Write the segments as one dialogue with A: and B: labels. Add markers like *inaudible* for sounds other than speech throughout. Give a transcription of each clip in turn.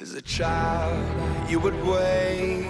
A: As a child, you would wait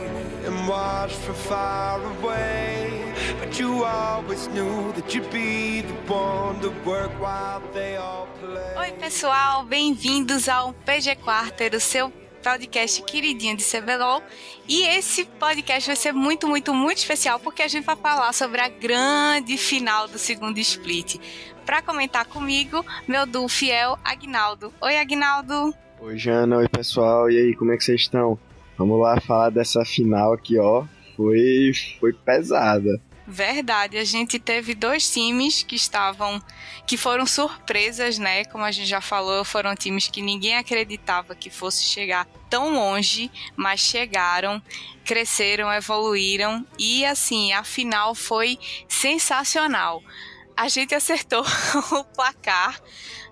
A: and watch from far away. But you always knew that you'd be the one to work while they all play.
B: Oi, pessoal, bem-vindos ao PG Quarter, o seu podcast queridinho de CBLOL. E esse podcast vai ser muito, muito, muito especial porque a gente vai falar sobre a grande final do segundo split. Para comentar comigo, meu duo fiel, Agnaldo. Oi, Agnaldo.
C: Oi, Jana. Oi, pessoal. E aí, como é que vocês estão? Vamos lá falar dessa final aqui, ó. Foi, foi pesada.
B: Verdade, a gente teve dois times que estavam, que foram surpresas, né? Como a gente já falou, foram times que ninguém acreditava que fosse chegar tão longe, mas chegaram, cresceram, evoluíram e assim, a final foi sensacional. A gente acertou *laughs* o placar,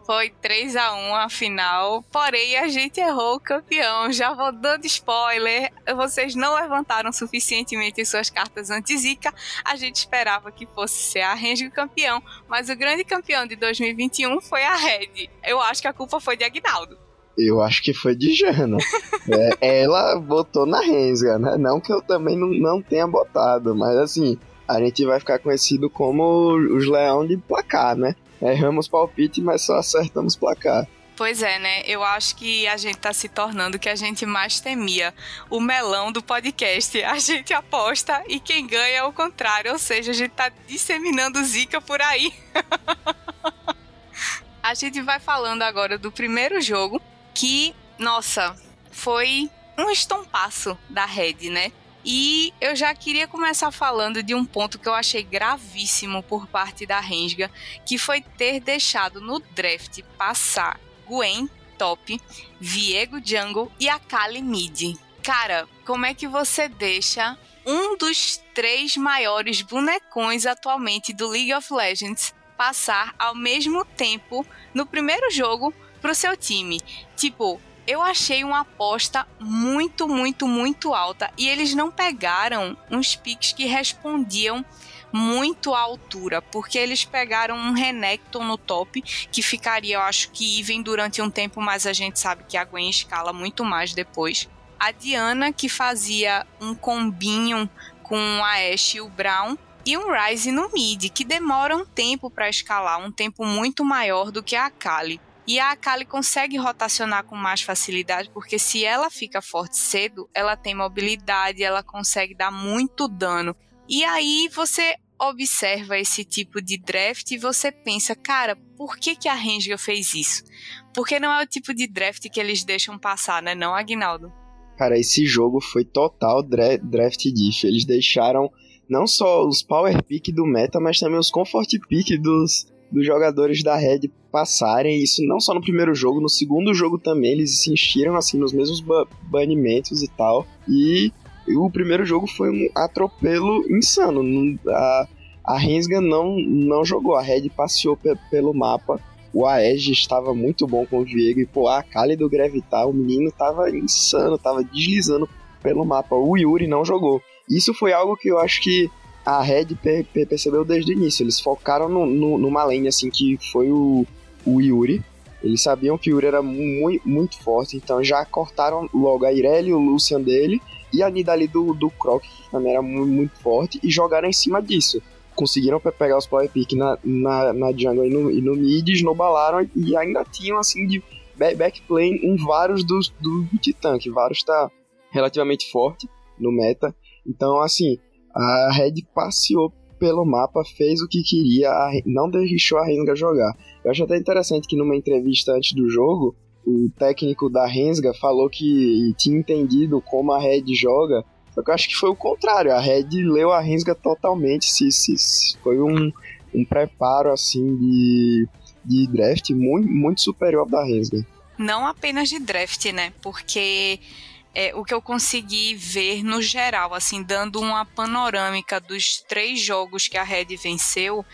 B: foi 3 a 1 a final, porém a gente errou o campeão. Já vou dando spoiler, vocês não levantaram suficientemente suas cartas anti-zica. A gente esperava que fosse ser a Rengo campeão, mas o grande campeão de 2021 foi a Red. Eu acho que a culpa foi de Agnaldo.
C: Eu acho que foi de Jana. *laughs* é, ela botou na Rensga, né? Não que eu também não, não tenha botado, mas assim, a gente vai ficar conhecido como os leão de placar, né? Erramos palpite, mas só acertamos placar.
B: Pois é, né? Eu acho que a gente tá se tornando o que a gente mais temia. O melão do podcast. A gente aposta e quem ganha é o contrário. Ou seja, a gente tá disseminando zica por aí. *laughs* a gente vai falando agora do primeiro jogo, que, nossa, foi um estompaço da Red, né? E eu já queria começar falando de um ponto que eu achei gravíssimo por parte da Rensga, que foi ter deixado no draft passar Gwen top, Viego jungle e a Kali mid. Cara, como é que você deixa um dos três maiores bonecões atualmente do League of Legends passar ao mesmo tempo no primeiro jogo pro seu time? Tipo, eu achei uma aposta muito, muito, muito alta. E eles não pegaram uns picks que respondiam muito à altura, porque eles pegaram um Renekton no top, que ficaria, eu acho que even durante um tempo, mas a gente sabe que a Gwen escala muito mais depois. A Diana, que fazia um combinho com a Ashe e o Brown, e um Ryze no mid, que demora um tempo para escalar, um tempo muito maior do que a Kali. E a Akali consegue rotacionar com mais facilidade, porque se ela fica forte cedo, ela tem mobilidade, ela consegue dar muito dano. E aí você observa esse tipo de draft e você pensa, cara, por que, que a Renga fez isso? Porque não é o tipo de draft que eles deixam passar, né, não, Agnaldo?
C: Cara, esse jogo foi total draft diff. Eles deixaram não só os power pick do meta, mas também os comfort pick dos, dos jogadores da Red passarem, isso não só no primeiro jogo, no segundo jogo também, eles se enchiram assim nos mesmos ba banimentos e tal. E o primeiro jogo foi um atropelo insano. A, a Rensga não, não jogou, a Red passeou pe pelo mapa. O Aege estava muito bom com o Viego e pô, a Kali do Gravitar, o menino tava insano, tava deslizando pelo mapa. O Yuri não jogou. Isso foi algo que eu acho que a Red percebeu desde o início. Eles focaram no, no, numa lane, assim, que foi o, o Yuri. Eles sabiam que o Yuri era muito, muito forte, então já cortaram logo a Irelia o Lucian dele, e a Nidali do, do Croc, que também era muito, muito forte, e jogaram em cima disso. Conseguiram pegar os power pick na, na, na jungle e no, e no mid, snowballaram, e ainda tinham, assim, de backplane em vários dos do Titã, que vários tá relativamente forte no meta. Então, assim, a Red passeou pelo mapa, fez o que queria, não deixou a Rensga jogar. Eu acho até interessante que numa entrevista antes do jogo, o técnico da Rensga falou que tinha entendido como a Red joga, só que eu acho que foi o contrário, a Red leu a Rensga totalmente, se, se, foi um, um preparo assim de, de draft muito, muito superior da Rensga.
B: Não apenas de draft, né? Porque é, o que eu consegui ver no geral, assim, dando uma panorâmica dos três jogos que a Red venceu,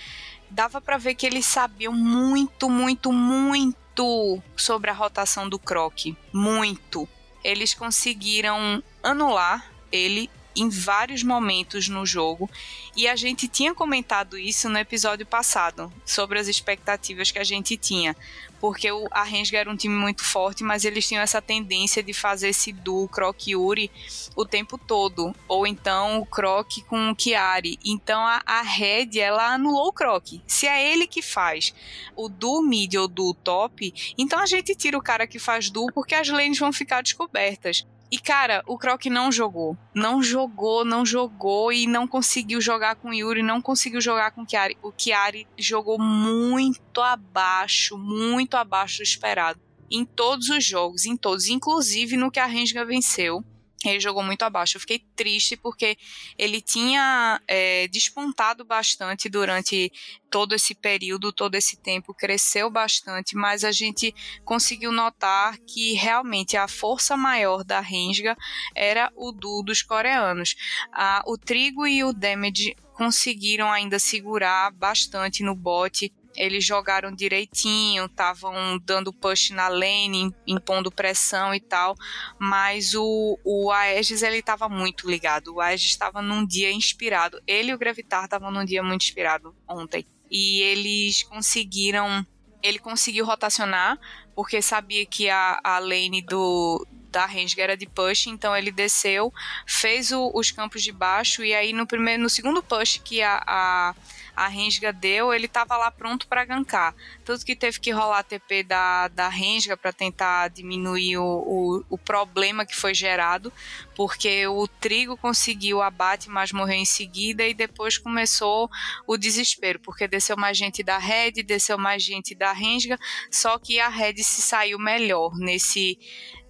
B: dava para ver que eles sabiam muito, muito, muito sobre a rotação do Croc. Muito. Eles conseguiram anular ele em vários momentos no jogo. E a gente tinha comentado isso no episódio passado, sobre as expectativas que a gente tinha. Porque o, Rensga era um time muito forte, mas eles tinham essa tendência de fazer esse duo Croc Yuri o tempo todo. Ou então o Croc com o Chiari. Então a, a Red, ela anulou o Croc. Se é ele que faz o duo mid ou duo top, então a gente tira o cara que faz duo porque as lanes vão ficar descobertas. E, cara, o Croc não jogou. Não jogou, não jogou e não conseguiu jogar com o Yuri, não conseguiu jogar com o Chiari. O Chiari jogou muito abaixo, muito abaixo do esperado. Em todos os jogos, em todos, inclusive no que a Rensga venceu ele jogou muito abaixo. Eu fiquei triste porque ele tinha é, despontado bastante durante todo esse período, todo esse tempo, cresceu bastante, mas a gente conseguiu notar que realmente a força maior da Rensga era o duo dos coreanos. Ah, o Trigo e o Damage conseguiram ainda segurar bastante no bote eles jogaram direitinho, estavam dando push na lane, impondo pressão e tal, mas o, o Aegis ele estava muito ligado. O Aegis estava num dia inspirado. Ele e o Gravitar estavam num dia muito inspirado ontem. E eles conseguiram. Ele conseguiu rotacionar, porque sabia que a, a lane do, da Rensga era de push, então ele desceu, fez o, os campos de baixo, e aí no primeiro, no segundo push que a, a a Rensga deu, ele tava lá pronto para gankar. Tanto que teve que rolar a TP da, da Rensga para tentar diminuir o, o, o, problema que foi gerado, porque o Trigo conseguiu o abate, mas morreu em seguida, e depois começou o desespero, porque desceu mais gente da Red, desceu mais gente da Rensga, só que a Red se saiu melhor nesse,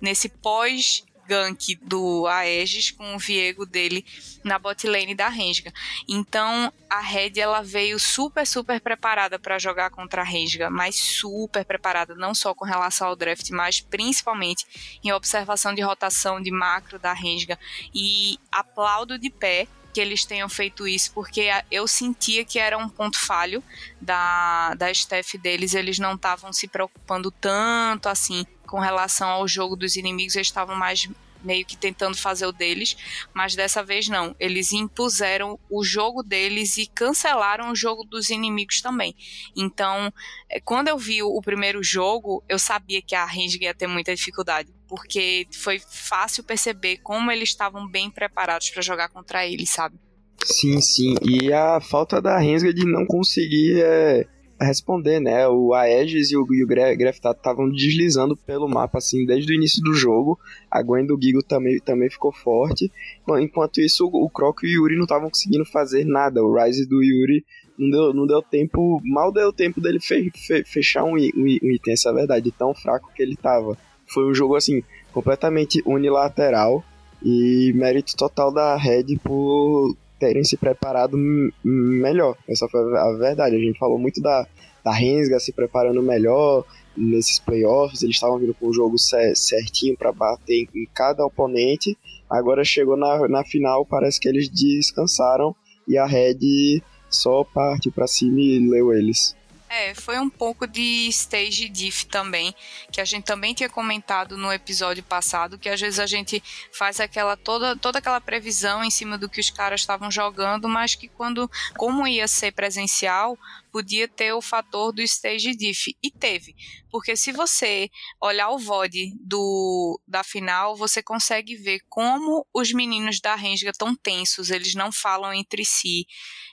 B: nesse pós gank do Aegis com o Viego dele na bot lane da Rensga. Então a Red ela veio super, super preparada para jogar contra a Rensga, mas super preparada, não só com relação ao draft, mas principalmente em observação de rotação de macro da Rensga. E aplaudo de pé que eles tenham feito isso, porque eu sentia que era um ponto falho da, da staff deles, eles não estavam se preocupando tanto assim com relação ao jogo dos inimigos, eles estavam mais meio que tentando fazer o deles, mas dessa vez não. Eles impuseram o jogo deles e cancelaram o jogo dos inimigos também. Então, é, quando eu vi o primeiro jogo, eu sabia que a Rensga ia ter muita dificuldade, porque foi fácil perceber como eles estavam bem preparados para jogar contra eles, sabe?
C: Sim, sim. E a falta da Rensga de não conseguir é, responder, né? O Aegis e o, e o estavam deslizando pelo mapa, assim, desde o início do jogo. A Gwen do Gigo também, também ficou forte. Enquanto isso, o Croc e o Yuri não estavam conseguindo fazer nada. O Rise do Yuri não deu, não deu tempo, mal deu tempo dele fe, fe, fechar um, um, um item, essa é a verdade, tão fraco que ele tava. Foi um jogo, assim, completamente unilateral. E mérito total da Red por terem se preparado melhor. Essa foi a verdade. A gente falou muito da, da Rensga se preparando melhor nesses playoffs. Eles estavam vindo com o jogo certinho para bater em cada oponente. Agora chegou na, na final, parece que eles descansaram e a Red só partiu para cima e leu eles.
B: É, foi um pouco de stage diff também, que a gente também tinha comentado no episódio passado, que às vezes a gente faz aquela toda, toda aquela previsão em cima do que os caras estavam jogando, mas que quando como ia ser presencial, podia ter o fator do stage diff e teve, porque se você olhar o VOD do da final, você consegue ver como os meninos da Rensga estão tensos, eles não falam entre si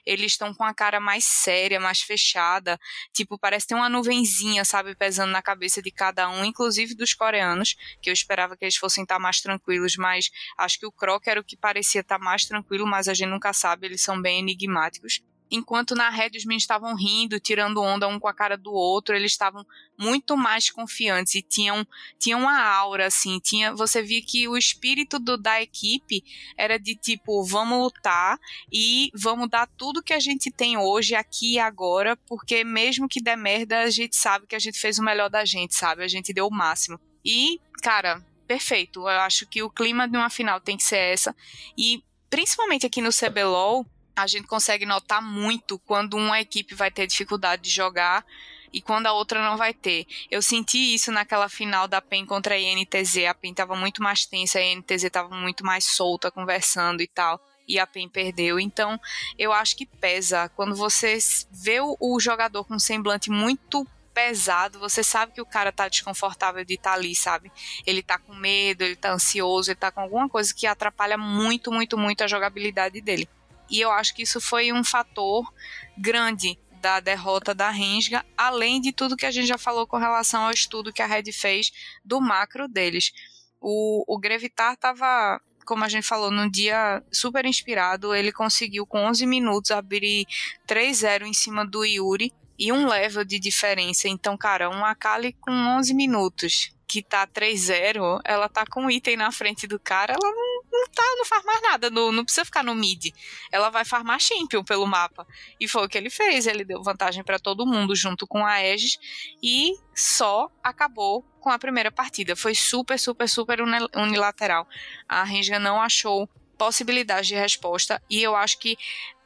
B: eles estão com a cara mais séria, mais fechada. Tipo, parece ter uma nuvenzinha, sabe, pesando na cabeça de cada um, inclusive dos coreanos, que eu esperava que eles fossem estar mais tranquilos, mas acho que o Croc era o que parecia estar mais tranquilo, mas a gente nunca sabe, eles são bem enigmáticos enquanto na rede os meninos estavam rindo, tirando onda um com a cara do outro, eles estavam muito mais confiantes e tinham, tinham uma aura assim, tinha, você via que o espírito do, da equipe era de tipo, vamos lutar e vamos dar tudo que a gente tem hoje aqui e agora, porque mesmo que der merda, a gente sabe que a gente fez o melhor da gente, sabe? A gente deu o máximo. E, cara, perfeito. Eu acho que o clima de uma final tem que ser essa. E principalmente aqui no CBLOL, a gente consegue notar muito quando uma equipe vai ter dificuldade de jogar e quando a outra não vai ter. Eu senti isso naquela final da PEN contra a INTZ. A PEN estava muito mais tensa, a INTZ estava muito mais solta, conversando e tal. e a PEN perdeu. Então, eu acho que pesa quando você vê o, jogador com um semblante muito pesado, você sabe que o cara tá desconfortável de estar tá ali, sabe? Ele tá com medo, ele tá ansioso, ele tá com alguma coisa que atrapalha muito, muito, muito a jogabilidade dele. E eu acho que isso foi um fator grande da derrota da Rensga, além de tudo que a gente já falou com relação ao estudo que a Red fez do macro deles. O, o Grevitar estava, como a gente falou, num dia super inspirado. Ele conseguiu, com 11 minutos, abrir 3-0 em cima do Yuri e um level de diferença. Então, cara, uma Akali com 11 minutos que tá 3-0, ela tá com um item na frente do cara, ela não, não, tá, não faz mais nada, não, não precisa ficar no mid. Ela vai farmar champion pelo mapa. E foi o que ele fez, ele deu vantagem para todo mundo junto com a Aegis e só acabou com a primeira partida. Foi super, super, super unilateral. A Renga não achou possibilidade de resposta e eu acho que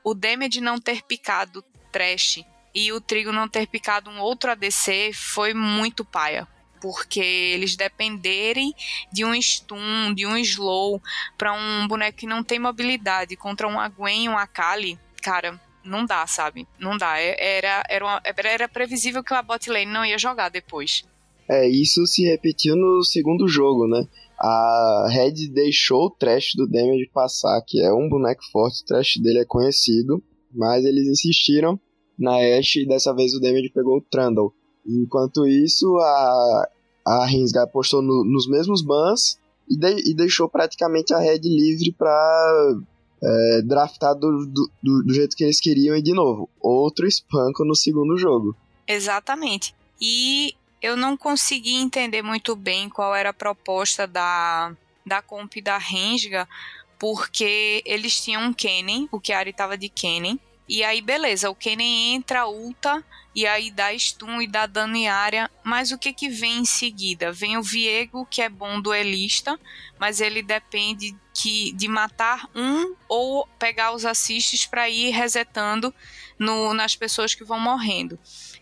B: o damage não ter picado trash e o Trigo não ter picado um outro ADC foi muito paia porque eles dependerem de um stun, de um slow para um boneco que não tem mobilidade contra um Gwen um Akali, cara, não dá, sabe? Não dá. É, era, era, uma, era previsível que a bot lane não ia jogar depois.
C: É, isso se repetiu no segundo jogo, né? A Red deixou o trash do Damage passar, que é um boneco forte, o trash dele é conhecido, mas eles insistiram na Ashe e dessa vez o Damage pegou o Trundle. Enquanto isso, a, a Rinsga apostou no, nos mesmos bans e, de, e, deixou praticamente a Red livre para é, draftar do, do, do, jeito que eles queriam e de novo, outro espanco no segundo jogo.
B: Exatamente. E eu não consegui entender muito bem qual era a proposta da, da comp da Rensga, porque eles tinham um Kennen, o Chiari tava de Kennen, e aí beleza, o Kennen entra, ulta, e aí dá stun e dá dano em área, mas o que que vem em seguida? Vem o Viego, que é bom duelista, mas ele depende que, de matar um ou pegar os assists para ir resetando no, nas pessoas que vão morrendo.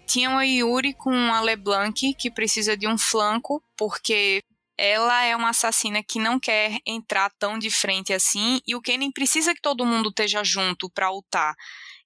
B: Tinha uma Yuri com a LeBlanc, que precisa de um flanco, porque ela é uma assassina que não quer entrar tão de frente assim, e o Kennen precisa que todo mundo esteja junto para ultar.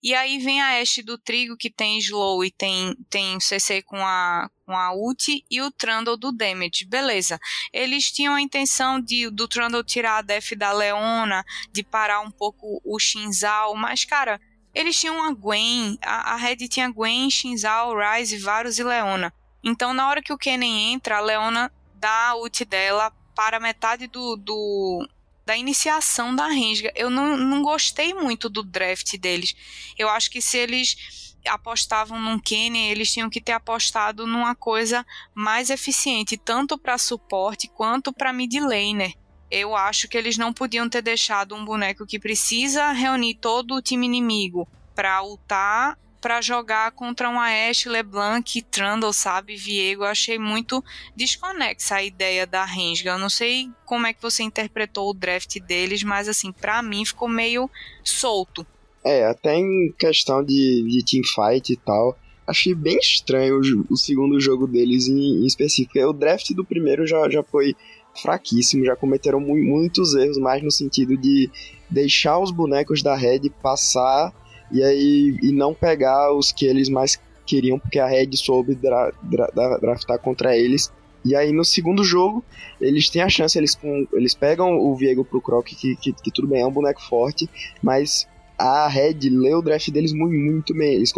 B: E aí vem a Ashe do Trigo, que tem slow e tem, tem CC com a, com a ult, e o Trundle do damage. Beleza. Eles tinham a intenção de do Trundle tirar a def da Leona, de parar um pouco o Shinzal, mas, cara, eles tinham a Gwen, a, a Red tinha Gwen, Shinzal, Ryze, Varus e Leona. Então, na hora que o Kennen entra, a Leona dá a ult dela para metade do, do, da iniciação da Rensga. Eu não, não gostei muito do draft deles. Eu acho que se eles apostavam num Kenny, eles tinham que ter apostado numa coisa mais eficiente, tanto para suporte quanto para mid laner. Eu acho que eles não podiam ter deixado um boneco que precisa reunir todo o time inimigo para ultar para jogar contra um Ashe, LeBlanc, Trundle, sabe, Viego. Eu achei muito desconexa a ideia da Rensga. Eu não sei como é que você interpretou o draft deles, mas assim, para mim ficou meio solto.
C: É, até em questão de, de teamfight e tal, achei bem estranho o, o segundo jogo deles em, em, específico. O draft do primeiro já, já foi fraquíssimo, já cometeram mu muitos erros, mais no sentido de deixar os bonecos da Red passar e aí e não pegar os que eles mais queriam, porque a Red soube dra, dra, draftar contra eles. E aí no segundo jogo, eles têm a chance, eles, com, eles pegam o Viego pro Croc, que, que, que, tudo bem, é um boneco forte, mas a Red leu o draft deles muito, muito bem. Eles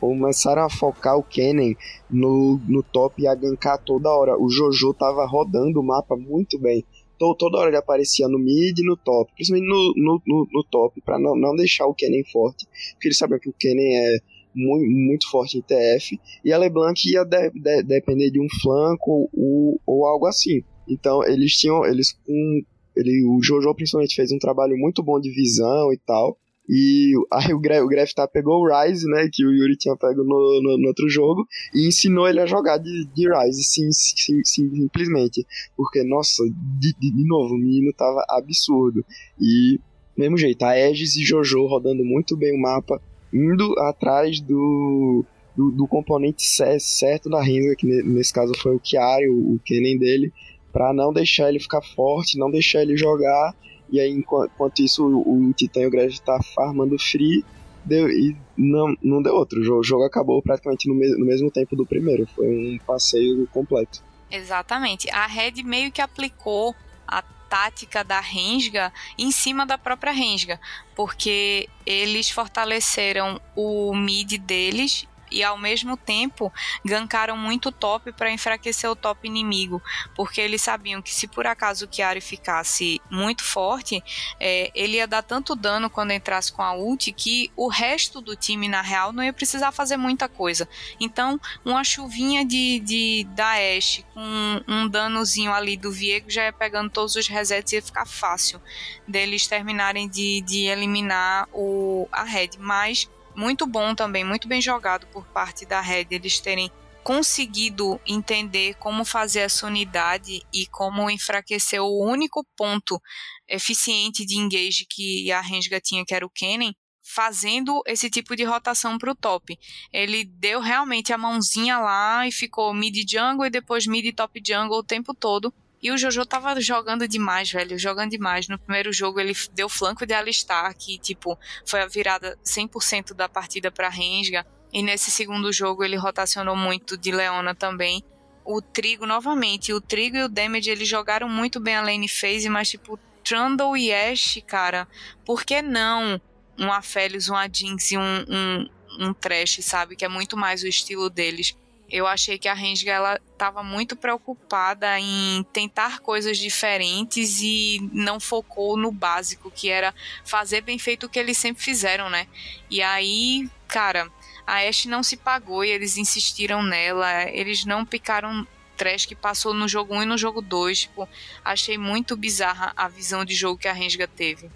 C: começaram a focar o Kennen no, no top e a gankar toda hora. O Jojo tava rodando o mapa muito bem toda hora ele aparecia no mid e no top, principalmente no, no, no, no top, para não, não deixar o Kennen forte, porque ele sabia que o Kennen é muito, muito forte em TF, e a LeBlanc ia de, de, depender de um flanco ou, ou algo assim. Então eles tinham, eles com ele, o Jojo principalmente fez um trabalho muito bom de visão e tal, e aí o, Gref, o Greftar pegou o Rise, né, que o Yuri tinha pego no, no, no, outro jogo, e ensinou ele a jogar de, de Rise, sim, sim, simplesmente. Porque, nossa, de, de, novo, o menino tava absurdo. E, mesmo jeito, a Aegis e Jojo rodando muito bem o mapa, indo atrás do, do, do componente certo da Renga, que nesse caso foi o Chiari, o, o Kennen dele, para não deixar ele ficar forte, não deixar ele jogar E aí, enquanto isso, o, o Titã e o tá farmando free. Deu, e não, não deu outro. O jogo, o jogo acabou praticamente no, me, no mesmo tempo do primeiro. Foi um passeio completo.
B: Exatamente. A Red meio que aplicou a tática da Rensga em cima da própria Rensga, porque eles fortaleceram o mid deles e ao mesmo tempo gankaram muito top para enfraquecer o top inimigo, porque eles sabiam que se por acaso o Chiari ficasse muito forte, é, ele ia dar tanto dano quando entrasse com a ult que o resto do time na real não ia precisar fazer muita coisa. Então, uma chuvinha de, de da Ashe com um danozinho ali do Viego já ia pegando todos os resets e ia ficar fácil deles terminarem de, de eliminar o, a Red. Mas muito bom também, muito bem jogado por parte da Red, eles terem conseguido entender como fazer essa unidade e como enfraquecer o único ponto eficiente de engage que a Renga tinha, que era o Kennen, fazendo esse tipo de rotação para o top. Ele deu realmente a mãozinha lá e ficou mid jungle e depois mid top jungle o tempo todo. E o Jojo tava jogando demais, velho, jogando demais. No primeiro jogo ele deu flanco de Alistar, que tipo, foi a virada 100% da partida para Rensga. E nesse segundo jogo ele rotacionou muito de Leona também. O Trigo novamente, o Trigo e o Damage eles jogaram muito bem a lane phase, mas tipo, Trundle e Ashe, cara, por que não um Aphelios, um Jinx e um, um, um Trash, sabe? Que é muito mais o estilo deles eu achei que a Renga ela estava muito preocupada em tentar coisas diferentes e não focou no básico, que era fazer bem feito o que eles sempre fizeram, né? E aí, cara, a Ashe não se pagou e eles insistiram nela, eles não picaram trash que passou no jogo 1 e no jogo 2, tipo, achei muito bizarra a visão de jogo que a Renga teve.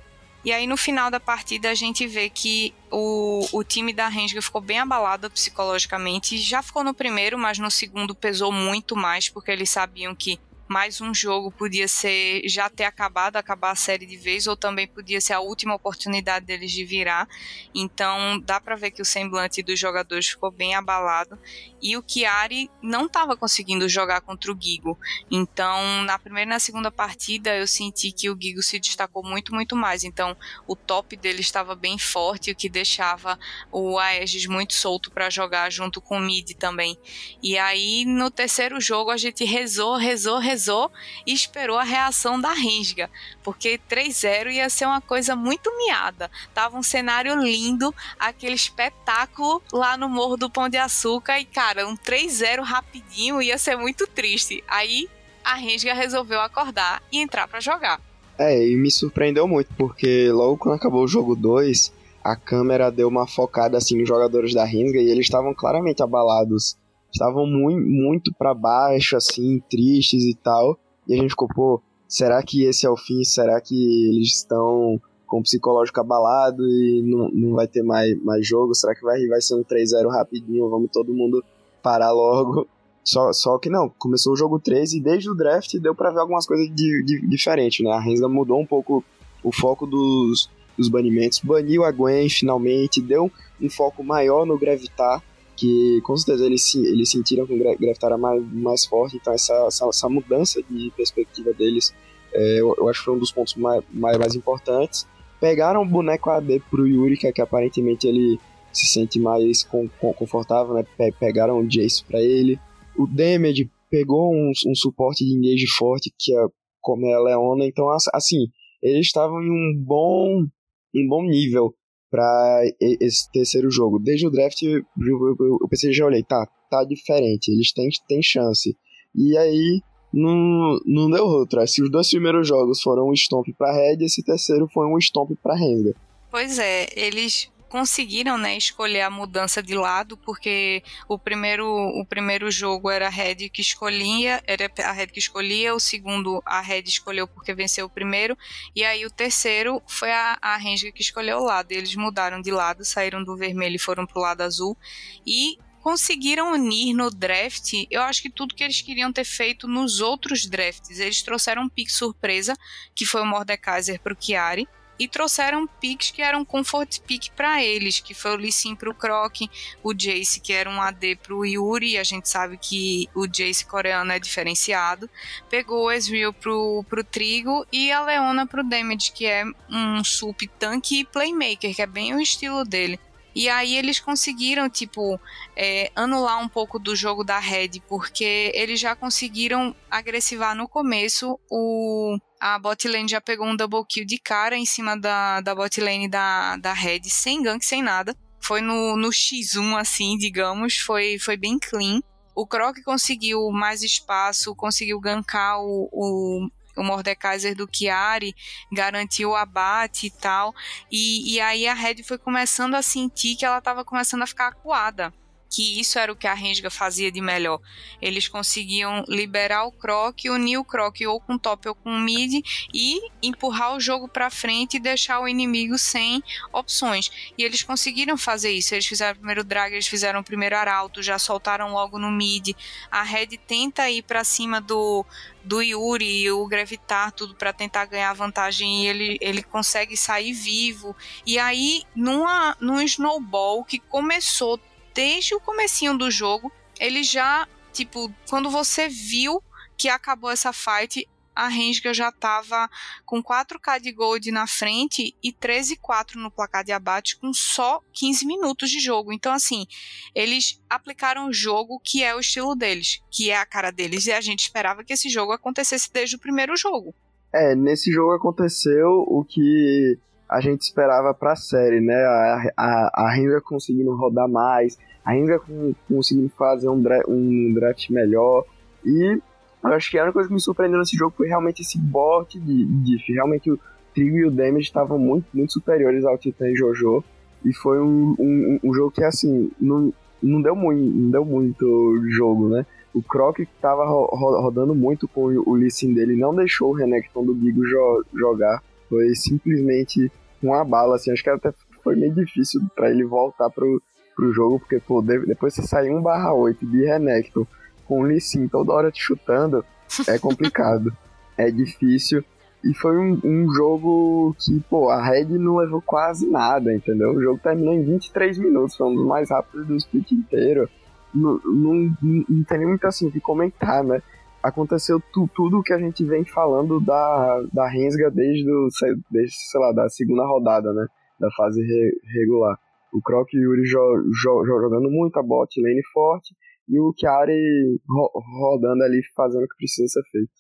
B: E aí no final da partida a gente vê que o, o time da Rensga ficou bem abalado psicologicamente. Já ficou no primeiro, mas no segundo pesou muito mais, porque eles sabiam que mais um jogo podia ser já ter acabado, acabar a série de vez, ou também podia ser a última oportunidade deles de virar. Então dá para ver que o semblante dos jogadores ficou bem abalado e o Chiari não estava conseguindo jogar contra o Gigo. Então na primeira e na segunda partida eu senti que o Gigo se destacou muito, muito mais. Então o top dele estava bem forte, o que deixava o Aegis muito solto para jogar junto com o Mid também. E aí no terceiro jogo a gente rezou, rezou, rezou e esperou a reação da Rensga, porque 3-0 ia ser uma coisa muito miada. Tava um cenário lindo, aquele espetáculo lá no Morro do Pão de Açúcar e cara, um 3-0 rapidinho ia ser muito triste. Aí a Rensga resolveu acordar e entrar para jogar.
C: É, e me surpreendeu muito, porque logo quando acabou o jogo 2, a câmera deu uma focada assim nos jogadores da Rensga e eles estavam claramente abalados estavam muito, muito para baixo, assim, tristes e tal. E a gente ficou, pô, será que esse é o fim? Será que eles estão com o psicológico abalado e não, não vai ter mais, mais jogo? Será que vai, vai ser um 3-0 rapidinho? Vamos todo mundo parar logo. Só, só que não, começou o jogo 3 e desde o draft deu para ver algumas coisas de, de, diferentes, né? A Rensga mudou um pouco o foco dos, dos banimentos, baniu a Gwen finalmente, deu um foco maior no Gravitar, que com certeza eles, eles sentiram que o Gravitar era mais, mais forte, então essa, essa, essa mudança de perspectiva deles é, eu, eu, acho que foi um dos pontos mais, mais, mais importantes. Pegaram o boneco AD pro Yuri, que, é que aparentemente ele se sente mais com, com, confortável, né? Pe, pegaram o Jace para ele. O Damage pegou um, um, suporte de engage forte, que é como é a Leona, então assim, eles estavam em um bom, um bom nível para esse terceiro jogo. Desde o draft eu, eu pensei, já olhei, tá, tá diferente, eles têm, têm chance. E aí não, não deu outra. Se os dois primeiros jogos foram um stomp pra Red, esse terceiro foi um stomp pra Renda.
B: Pois é, eles conseguiram né, escolher a mudança de lado, porque o primeiro, o primeiro jogo era a Red que escolhia, era a Red que escolhia, o segundo a Red escolheu porque venceu o primeiro, e aí o terceiro foi a, a que escolheu o lado. Eles mudaram de lado, saíram do vermelho e foram pro lado azul, e conseguiram unir no draft, eu acho que tudo que eles queriam ter feito nos outros drafts. Eles trouxeram um pick surpresa, que foi o Mordekaiser pro Chiari, e trouxeram picks que eram comfort pick para eles, que foi o Lee Sin pro Croc, o Jace que era um AD pro Yuri, a gente sabe que o Jace coreano é diferenciado, pegou o Ezreal pro, pro Trigo e a Leona pro Damage, que é um sup tanque e playmaker, que é bem o estilo dele. E aí eles conseguiram, tipo, é, anular um pouco do jogo da Red, porque eles já conseguiram agressivar no começo. O, a bot lane já pegou um double kill de cara em cima da, da bot lane da, da Red, sem gank, sem nada. Foi no, no X1, assim, digamos, foi, foi bem clean. O Croc conseguiu mais espaço, conseguiu gankar o, o, o Mordekaiser do Chiari garantiu o abate e tal. E, e aí a Red foi começando a sentir que ela estava começando a ficar acuada que isso era o que a Rensga fazia de melhor. Eles conseguiam liberar o Croc, unir o Croc ou com top ou com mid e empurrar o jogo para frente e deixar o inimigo sem opções. E eles conseguiram fazer isso. Eles fizeram o primeiro drag, eles fizeram o primeiro arauto, já soltaram logo no mid. A Red tenta ir para cima do do Yuri e o Gravitar tudo para tentar ganhar vantagem e ele, ele consegue sair vivo. E aí, numa, num snowball que começou desde o comecinho do jogo, ele já, tipo, quando você viu que acabou essa fight, a Renga já estava com 4k de gold na frente e 13-4 no placar de abate com só 15 minutos de jogo. Então, assim, eles aplicaram o jogo que é o estilo deles, que é a cara deles, e a gente esperava que esse jogo acontecesse desde o primeiro jogo.
C: É, nesse jogo aconteceu o que a gente esperava pra série, né? A, a, a Renga conseguindo rodar mais, ainda conseguindo fazer um draft, um draft melhor. E eu acho que a única coisa que me surpreendeu nesse jogo foi realmente esse bot de diff. Realmente o Trigo e o Damage estavam muito, muito superiores ao Titan e Jojo. E foi um, um, um, jogo que, assim, não, não, deu muito, não deu muito jogo, né? O Croc, que tava ro rodando muito com o Lissin dele, não deixou o Renekton do Bigo jo jogar. Foi simplesmente uma bala, assim. Acho que até foi meio difícil para ele voltar pro, pro jogo, porque, pô, depois você sair 1 barra 8 de Renekton com o Lee Sin toda hora te chutando, é *laughs* complicado. é difícil. E foi um, um, jogo que, pô, a Red não levou quase nada, entendeu? O jogo terminou em 23 minutos, foi um dos mais rápidos do split inteiro. Não, não, não tem muito assim o que comentar, né? Aconteceu tu, tudo o que a gente vem falando da, da Rensga desde, o, desde, sei lá, da segunda rodada, né? Da fase re, regular. O Croc e o Yuri jo, jo, jogando muito a bot lane forte e o Chiari ro, rodando ali fazendo o que precisa ser feito.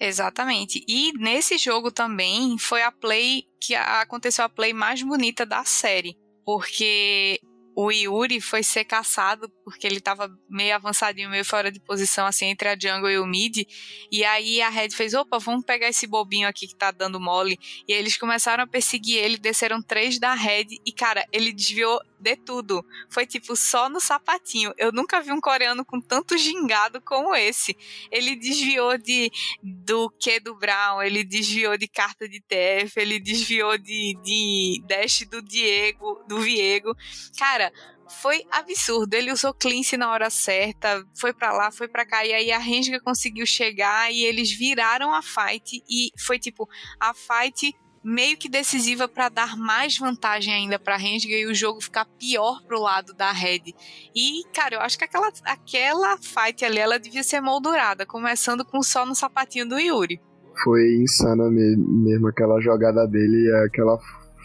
B: Exatamente. E nesse jogo também foi a play que aconteceu a play mais bonita da série, porque o Yuri foi ser caçado porque ele tava meio avançadinho, meio fora de posição, assim, entre a jungle e o mid. E aí a Red fez: opa, vamos pegar esse bobinho aqui que tá dando mole. E eles começaram a perseguir ele, desceram três da Red. E, cara, ele desviou de tudo. Foi tipo só no sapatinho. Eu nunca vi um coreano com tanto gingado como esse. Ele desviou de do que do Brown, ele desviou de carta de TF, ele desviou de, de dash do Diego, do Viego. Cara, foi absurdo. Ele usou cleanse na hora certa, foi para lá, foi para cá, e aí a Renga conseguiu chegar e eles viraram a fight. E foi tipo a fight meio que decisiva para dar mais vantagem ainda para Renga e o jogo ficar pior pro lado da Red. E, cara, eu acho que aquela, aquela fight ali ela devia ser moldurada, começando com só no sapatinho do Yuri.
C: Foi insana mesmo aquela jogada dele, aquela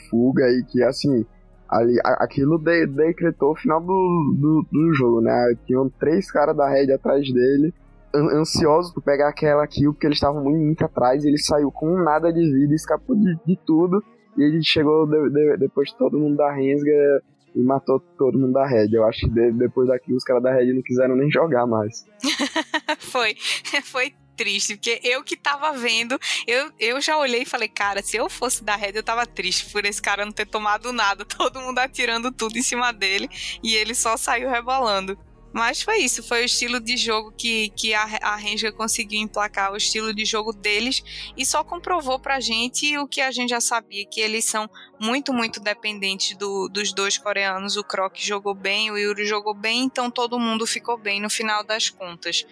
C: fuga aí que assim ali, aquilo de, decretou o final do, do, do, jogo, né? Tinham três caras da Red atrás dele, ansiosos por pegar aquela kill, porque eles estavam muito, atrás, e ele saiu com nada de vida, escapou de, de tudo, e ele chegou de, de, depois de todo mundo da Rensga e matou todo mundo da Red. Eu acho que depois daquilo os caras da Red não quiseram nem jogar mais. *laughs*
B: foi, *laughs* foi triste, porque eu que tava vendo, eu, eu já olhei e falei, cara, se eu fosse da Red, eu tava triste por esse cara não ter tomado nada, *laughs* todo mundo atirando tudo em cima dele e ele só saiu rebolando. Mas foi isso, foi o estilo de jogo que, que a, a Ranger conseguiu emplacar, o estilo de jogo deles, e só comprovou pra gente o que a gente já sabia, que eles são muito, muito dependente do, dos dois coreanos. O Croc jogou bem, o Yuri jogou bem, então todo mundo ficou bem no final das contas.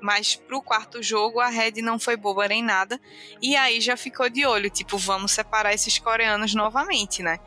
B: Mas pro quarto jogo, a Red não foi boba nem nada. E aí já ficou de olho, tipo, vamos separar esses coreanos novamente, né?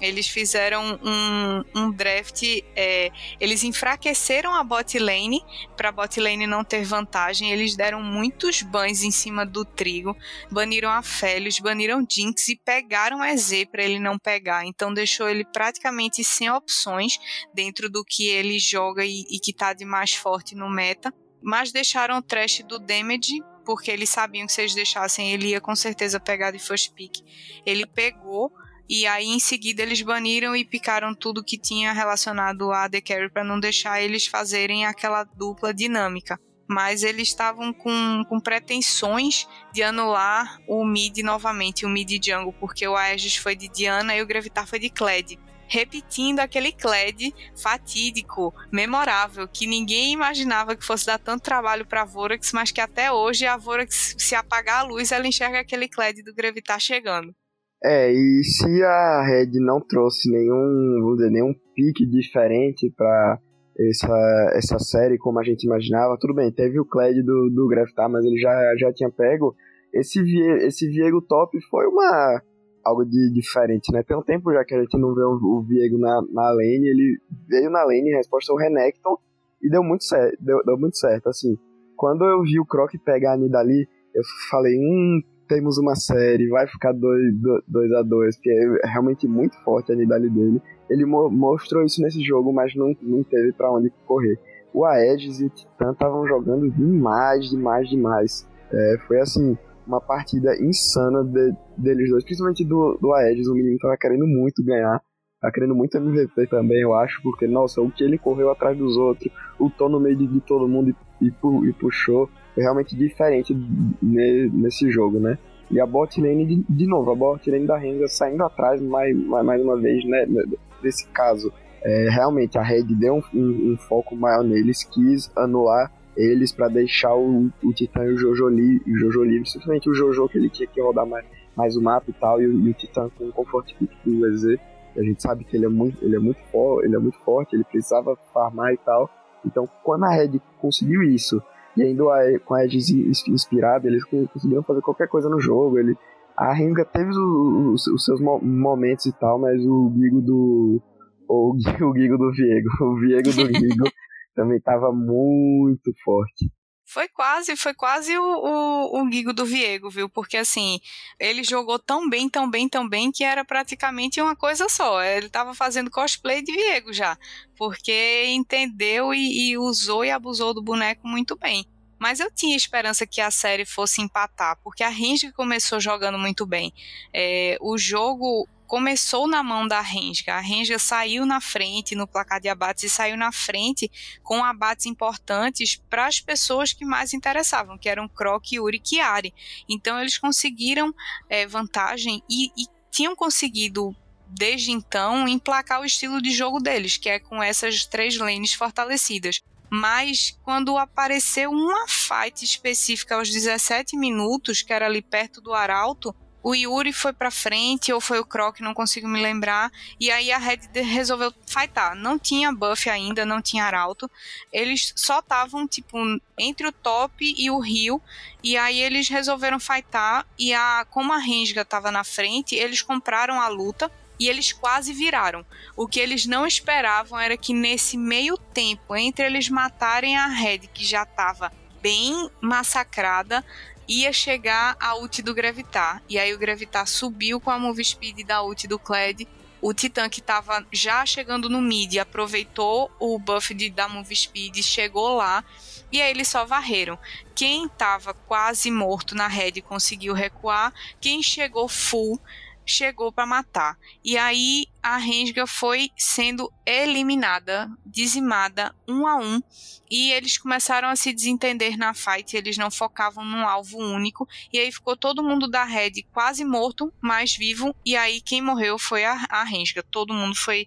B: Eles fizeram um, um draft, é, eles enfraqueceram a bot lane para a bot lane não ter vantagem. Eles deram muitos bans em cima do trigo, baniram a Felios, baniram Jinx e pegaram a EZ para ele não pegar. Então deixou ele praticamente sem opções dentro do que ele joga e, e que tá de mais forte no meta. Mas deixaram o trash do damage porque eles sabiam que se eles deixassem ele ia com certeza pegar de first pick. Ele pegou e aí em seguida eles baniram e picaram tudo que tinha relacionado a The Carry para não deixar eles fazerem aquela dupla dinâmica. Mas eles estavam com, com pretensões de anular o mid novamente, o mid jungle, porque o Aegis foi de Diana e o Gravitar foi de Kled repetindo aquele Kled fatídico, memorável, que ninguém imaginava que fosse dar tanto trabalho para a Vorax, mas que até hoje a Vorax, se apagar a luz, ela enxerga aquele Kled do Gravitar chegando.
C: É, e se a Red não trouxe nenhum, nenhum pique diferente para essa, essa série como a gente imaginava, tudo bem, teve o Kled do, do Gravitar, mas ele já, já tinha pego. Esse, esse Viego top foi uma algo de diferente, né? Tem um tempo já que a gente não vê o Viego na, na lane, ele veio na lane em resposta ao Renekton e deu muito certo, deu, deu muito certo, assim. Quando eu vi o Croc pegar a Nidali, eu falei, hum, temos uma série, vai ficar 2 a 2 porque é realmente muito forte a unidade dele. Ele mo mostrou isso nesse jogo, mas não, não teve para onde correr. O Aegis e o Titã estavam jogando demais, demais, demais. É, foi assim, uma partida insana de, deles dois, principalmente do, do Aegis. O menino tava querendo muito ganhar, tá querendo muito MVP também, eu acho, porque, nossa, o que ele correu atrás dos outros, lutou no meio de, de todo mundo e, e, e puxou foi realmente diferente nesse jogo, né? E a bot lane, de, novo, a bot lane da Renga saindo atrás mais, mais uma vez, né? Nesse caso, é, realmente a Red deu um, um, foco maior neles, quis anular eles para deixar o, o Titã e o Jojo, li, o Jojo livre, simplesmente o Jojo que ele tinha que rodar mais, mais o mapa e tal, e, e o Titã com o comfort pick do EZ. A gente sabe que ele é muito, ele é muito ele é muito forte, ele precisava farmar e tal. Então, quando a Red conseguiu isso, e ainda com a Edge inspirada, eles conseguiram fazer qualquer coisa no jogo. Ele, a Renga teve os, os, seus momentos e tal, mas o Gigo do. O, *laughs* o Gigo do Viego. O Viego do Gigo *laughs* também estava muito forte.
B: Foi quase, foi quase o, o, o Gigo do Viego, viu? Porque assim, ele jogou tão bem, tão bem, tão bem que era praticamente uma coisa só. Ele estava fazendo cosplay de Viego já. Porque entendeu e, e usou e abusou do boneco muito bem. Mas eu tinha esperança que a série fosse empatar, porque a Ringe começou jogando muito bem. É, o jogo começou na mão da Renga. A Renga saiu na frente no placar de abates e saiu na frente com abates importantes para as pessoas que mais interessavam, que eram Croc, Yuri e Chiari. Então eles conseguiram é, vantagem e, e tinham conseguido desde então emplacar o estilo de jogo deles, que é com essas três lanes fortalecidas. Mas quando apareceu uma fight específica aos 17 minutos, que era ali perto do Arauto, o Yuri foi pra frente, ou foi o Croc, não consigo me lembrar. E aí a Red resolveu fightar. Não tinha buff ainda, não tinha arauto. Eles só estavam, tipo, entre o top e o rio. E aí eles resolveram fightar. E a, como a Renga tava na frente, eles compraram a luta. E eles quase viraram. O que eles não esperavam era que nesse meio tempo, entre eles matarem a Red, que já tava bem massacrada, ia chegar a ult do Gravitar. E aí o Gravitar subiu com a move speed da ult do Kled. O Titã que estava já chegando no mid aproveitou o buff de, da move speed, chegou lá e aí eles só varreram. Quem estava quase morto na red conseguiu recuar, quem chegou full chegou para matar. E aí a Renga foi sendo eliminada, dizimada um a um, e eles começaram a se desentender na fight, eles não focavam num alvo único, e aí ficou todo mundo da Red quase morto, mas vivo, e aí quem morreu foi a, a Renga, todo mundo foi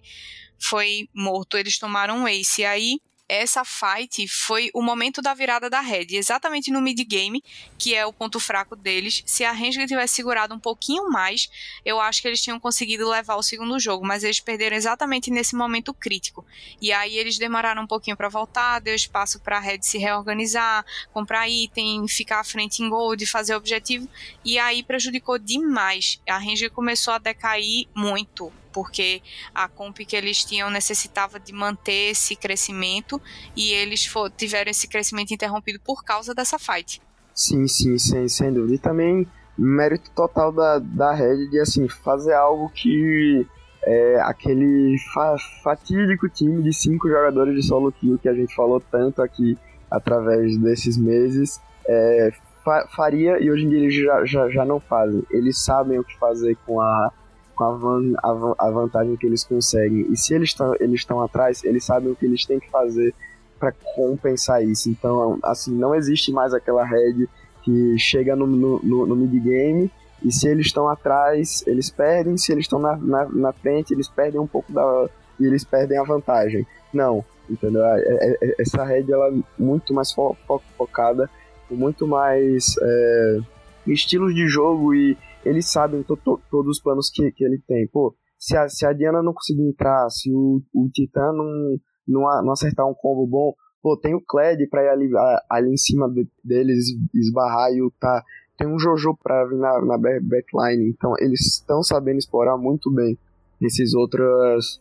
B: foi morto, eles tomaram um ace, e aí essa fight foi o momento da virada da Red, exatamente no mid game, que é o ponto fraco deles. Se a Rensga tivesse segurado um pouquinho mais, eu acho que eles tinham conseguido levar o segundo jogo, mas eles perderam exatamente nesse momento crítico. E aí eles demoraram um pouquinho para voltar, deu espaço para a Red se reorganizar, comprar item, ficar à frente em gold, fazer objetivo, e aí prejudicou demais. A Rensga começou a decair muito porque a comp que eles tinham necessitava de manter esse crescimento e eles tiveram esse crescimento interrompido por causa dessa fight.
C: Sim, sim, sem, sem dúvida. E também mérito total da, da Red de assim, fazer algo que é, aquele fa fatídico time de cinco jogadores de solo kill que a gente falou tanto aqui através desses meses é, fa faria e hoje em dia eles já, já, já não fazem. Eles sabem o que fazer com a com a, van, a, a, vantagem que eles conseguem. E se eles estão eles estão atrás, eles sabem o que eles têm que fazer para compensar isso. Então, assim, não existe mais aquela red que chega no, no, no, no mid-game e se eles estão atrás, eles perdem, se eles estão na, na, na, frente, eles perdem um pouco da. e eles perdem a vantagem. Não, entendeu? É, é, é essa red ela é muito mais fo focada, com muito mais é, estilos de jogo e eles sabem to, to, todos os planos que, que ele tem. Pô, se a, se a Diana não conseguir entrar, se o, o Titã não, não, não acertar um combo bom, pô, tem o Kled pra ir ali, ali em cima de, deles esbarrar e tá. Tem um Jojo pra vir na, na backline. Então eles estão sabendo explorar muito bem esses outros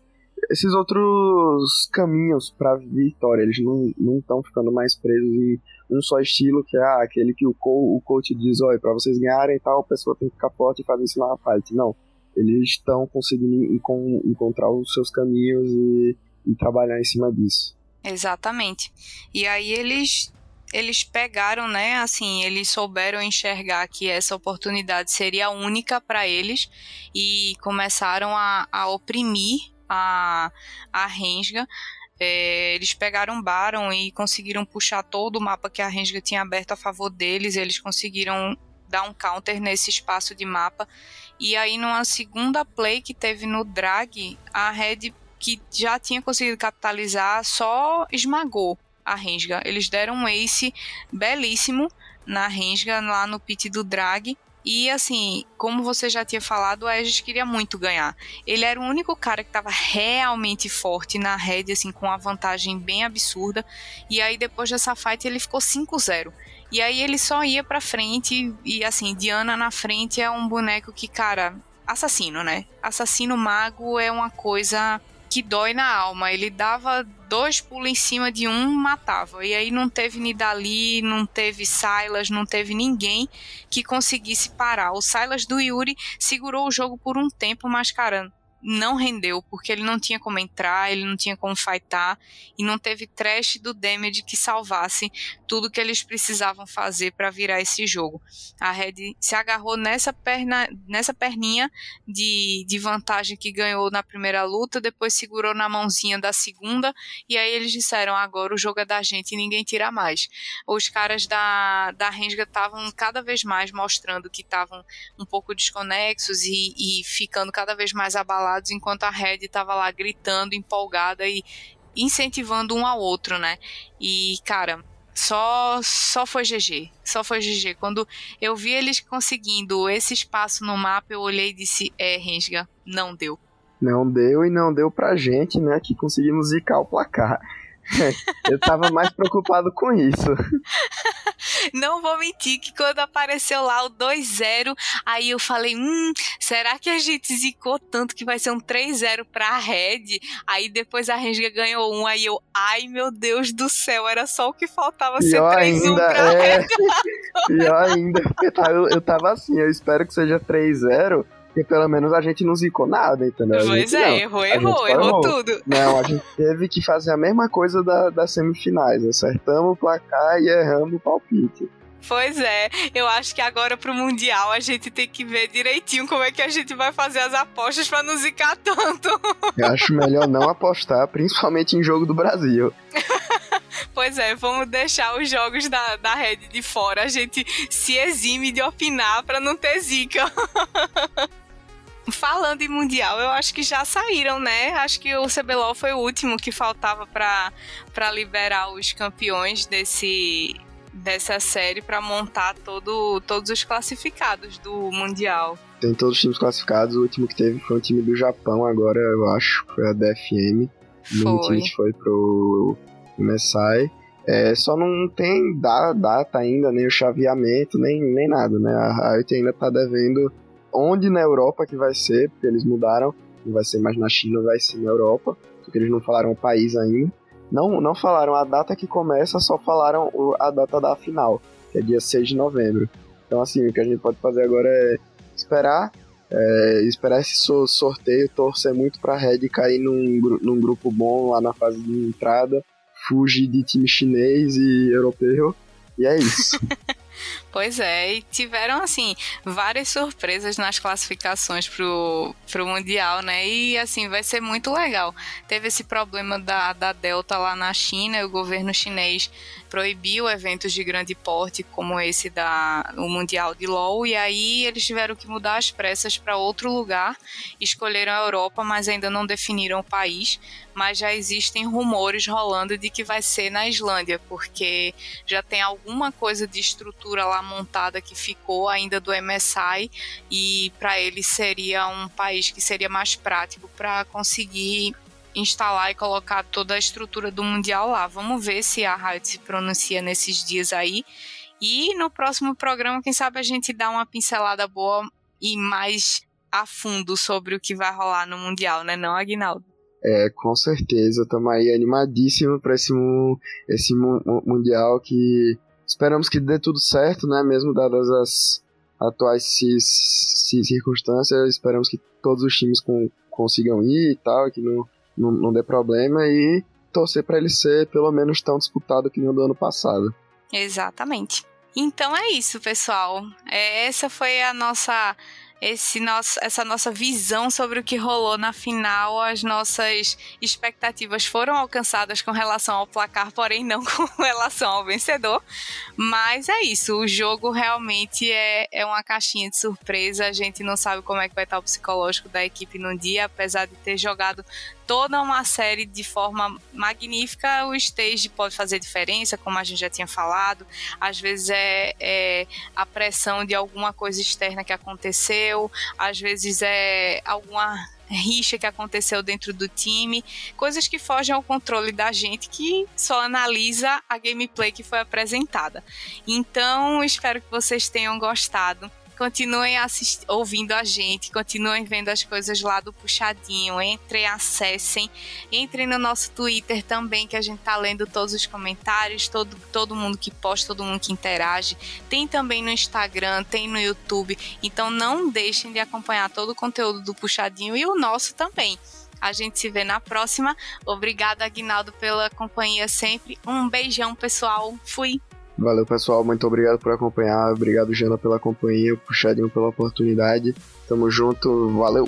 C: esses outros caminhos para vitória. Eles não estão ficando mais presos em um só estilo, que é ah, aquele que o, co o coach diz: olha, para vocês ganharem tal, a pessoa tem que ficar forte e fazer isso na fight. Não. Eles estão conseguindo encontrar os seus caminhos e, e trabalhar em cima disso.
B: Exatamente. E aí eles eles pegaram, né? Assim, eles souberam enxergar que essa oportunidade seria única para eles e começaram a, a oprimir a, a Rensga. É, eles pegaram Baron e conseguiram puxar todo o mapa que a Rensga tinha aberto a favor deles. Eles conseguiram dar um counter nesse espaço de mapa. E aí, numa segunda play que teve no Drag, a Red, que já tinha conseguido capitalizar, só esmagou a Rensga. Eles deram um ace belíssimo na Rensga, lá no pit do Drag. E assim, como você já tinha falado, o Aegis queria muito ganhar. Ele era o único cara que estava realmente forte na rede, assim, com uma vantagem bem absurda. E aí depois dessa fight ele ficou 5-0. E aí ele só ia pra frente e assim, Diana na frente é um boneco que, cara, assassino, né? Assassino mago é uma coisa que dói na alma. Ele dava dois pulos em cima de um, matava. E aí não teve Nidali, não teve Silas, não teve ninguém que conseguisse parar. O Silas do Yuri segurou o jogo por um tempo, mas, cara, não rendeu, porque ele não tinha como entrar, ele não tinha como fightar, e não teve trash do damage que salvasse tudo que eles precisavam fazer para virar esse jogo. A Red se agarrou nessa perna, nessa perninha de, de vantagem que ganhou na primeira luta, depois segurou na mãozinha da segunda, e aí eles disseram: agora o jogo é da gente e ninguém tira mais. Os caras da, da Renga estavam cada vez mais mostrando que estavam um pouco desconexos e, e ficando cada vez mais abalados lados, enquanto a Red estava lá gritando, empolgada e incentivando um ao outro, né? E, cara, só só foi GG, só foi GG. Quando eu vi eles conseguindo esse espaço no mapa, eu olhei e disse: "É, Rensga, não deu".
C: Não deu e não deu pra gente, né, que conseguimos zicar o placar. *laughs* eu tava mais preocupado com isso. *laughs*
B: Não vou mentir que quando apareceu lá o 2-0, aí eu falei, hum, será que a gente zicou tanto que vai ser um 3-0 pra Red? Aí depois a Renga ganhou um, aí eu, ai meu Deus do céu, era só o que faltava ser 3-1 pra é... Red. *laughs*
C: Pior ainda, eu, eu tava assim, eu espero que seja 3-0, porque pelo menos a gente não zicou nada, entendeu?
B: Pois é, errou, errou, errou tudo.
C: Não, a gente teve que fazer a mesma coisa da, das semifinais. Acertamos o placar e erramos o palpite.
B: Pois é, eu acho que agora pro Mundial a gente tem que ver direitinho como é que a gente vai fazer as apostas para não zicar tanto.
C: Eu acho melhor não apostar, principalmente em jogo do Brasil. *laughs*
B: pois é, vamos deixar os jogos da, da rede de fora. A gente se exime de opinar para não ter zica. *laughs* falando em Mundial, eu acho que já saíram, né? Acho que o CBLOL foi o último que faltava para liberar os campeões desse, dessa série para montar todo, todos os classificados do Mundial.
C: Tem todos os times classificados, o último que teve foi o time do Japão agora, eu acho, foi a DFM. Foi. O time que foi pro MSI. É, só não tem data ainda, nem o chaveamento, nem, nem nada, né? A Riot ainda tá devendo onde na Europa que vai ser, porque eles mudaram, não vai ser mais na China, vai ser na Europa, porque eles não falaram o país ainda. Não, não falaram a data que começa, só falaram a data da final, que é dia 6 de novembro. Então, assim, o que a gente pode fazer agora é esperar, é, esperar esse sorteio, torcer muito pra Red cair num, num grupo bom lá na fase de entrada, fugir de time chinês e europeu, e é isso. *laughs*
B: Pois é, e tiveram, assim, várias surpresas nas classificações pro, pro Mundial, né? E, assim, vai ser muito legal. Teve esse problema da, da Delta lá na China, o governo chinês proibiu eventos de grande porte como esse da o Mundial de LoL e aí eles tiveram que mudar as pressas para outro lugar, escolheram a Europa, mas ainda não definiram o país, mas já existem rumores rolando de que vai ser na Islândia, porque já tem alguma coisa de estrutura lá montada que ficou ainda do MSI e para eles seria um país que seria mais prático para conseguir instalar e colocar toda a estrutura do Mundial lá. Vamos ver se a Riot se pronuncia nesses dias aí. E no próximo programa, quem sabe a gente dá uma pincelada boa e mais a fundo sobre o que vai rolar no Mundial, né, não, Aguinaldo?
C: É, com certeza, estamos aí animadíssimo para esse, esse Mundial que esperamos que dê tudo certo, né, mesmo dadas as atuais circunstâncias, esperamos que todos os times com, consigam ir e tal, que não não, não dê problema e torcer para ele ser pelo menos tão disputado que no do ano passado.
B: Exatamente. Então é isso, pessoal. É, essa foi a nossa esse nosso, essa nossa visão sobre o que rolou na final, as nossas expectativas foram alcançadas com relação ao placar, porém não *laughs* com relação ao vencedor. Mas é isso, o jogo realmente é, é uma caixinha de surpresa. A gente não sabe como é que vai estar o psicológico da equipe no dia, apesar de ter jogado toda uma série de forma magnífica. O stage pode fazer diferença, como a gente já tinha falado. Às vezes é, é a pressão de alguma coisa externa que aconteceu, às vezes é alguma rixa que aconteceu dentro do time, coisas que fogem ao controle da gente que só analisa a gameplay que foi apresentada. Então, espero que vocês tenham gostado. Continuem ouvindo a gente, continuem vendo as coisas lá do Puxadinho. Entrem, acessem. Entrem no nosso Twitter também, que a gente tá lendo todos os comentários, todo, todo mundo que posta, todo mundo que interage. Tem também no Instagram, tem no YouTube. Então não deixem de acompanhar todo o conteúdo do Puxadinho e o nosso também. A gente se vê na próxima. Obrigada, Aguinaldo, pela companhia sempre. Um beijão, pessoal. Fui!
C: Valeu, pessoal. Muito obrigado por acompanhar. Obrigado, Jana, pela companhia. Puxadinho pela oportunidade. Tamo junto. Valeu!